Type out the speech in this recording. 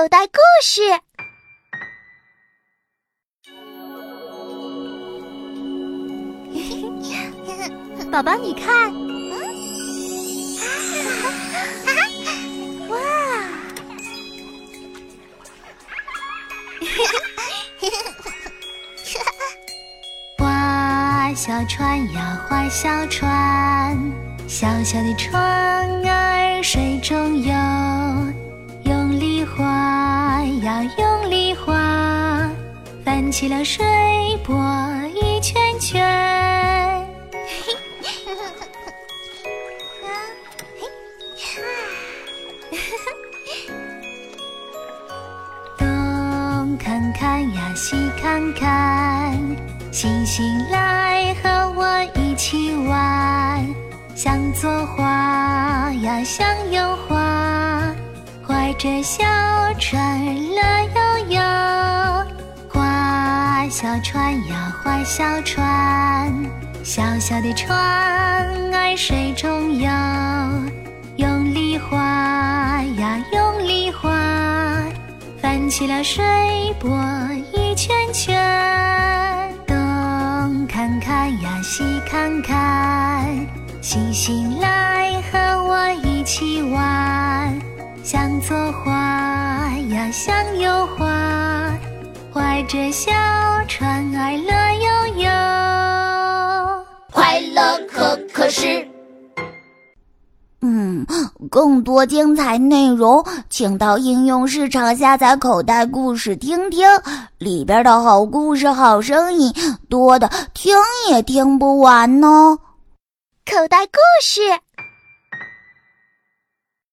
口袋故事。宝宝，你看，哇！划小船呀，划小船，小小的船儿水中游，起了水波一圈圈。东看看呀，西看看，星星来和我一起玩。向左划呀，向右划，划着小船乐呀。小船呀，划小船，小小的船儿水中游，用力划呀，用力划。翻起了水波一圈圈，东看看呀，西看看，星星来和我一起玩。向左划呀，向右划，划着小船儿乐悠悠。快乐可可是。嗯，更多精彩内容，请到应用市场下载《口袋故事》听听，里边的好故事、好声音多的听也听不完呢。口袋故事。